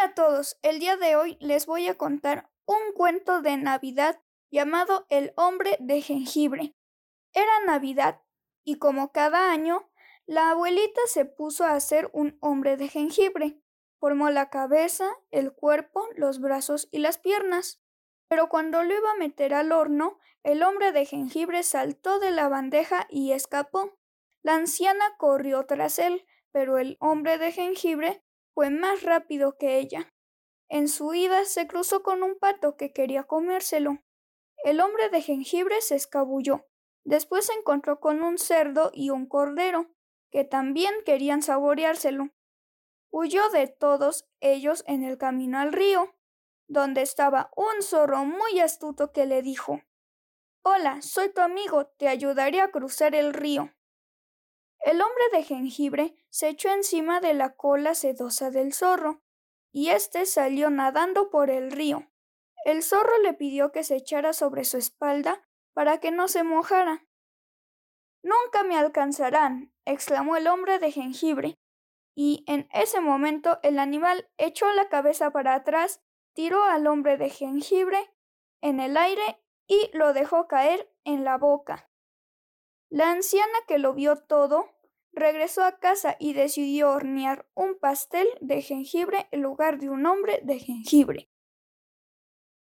Hola a todos, el día de hoy les voy a contar un cuento de Navidad llamado El hombre de jengibre. Era Navidad y como cada año, la abuelita se puso a hacer un hombre de jengibre. Formó la cabeza, el cuerpo, los brazos y las piernas. Pero cuando lo iba a meter al horno, el hombre de jengibre saltó de la bandeja y escapó. La anciana corrió tras él, pero el hombre de jengibre fue más rápido que ella. En su ida se cruzó con un pato que quería comérselo. El hombre de jengibre se escabulló. Después se encontró con un cerdo y un cordero, que también querían saboreárselo. Huyó de todos ellos en el camino al río, donde estaba un zorro muy astuto que le dijo Hola, soy tu amigo, te ayudaré a cruzar el río. El hombre de jengibre se echó encima de la cola sedosa del zorro, y éste salió nadando por el río. El zorro le pidió que se echara sobre su espalda para que no se mojara. Nunca me alcanzarán, exclamó el hombre de jengibre, y en ese momento el animal echó la cabeza para atrás, tiró al hombre de jengibre en el aire y lo dejó caer en la boca. La anciana que lo vio todo regresó a casa y decidió hornear un pastel de jengibre en lugar de un hombre de jengibre.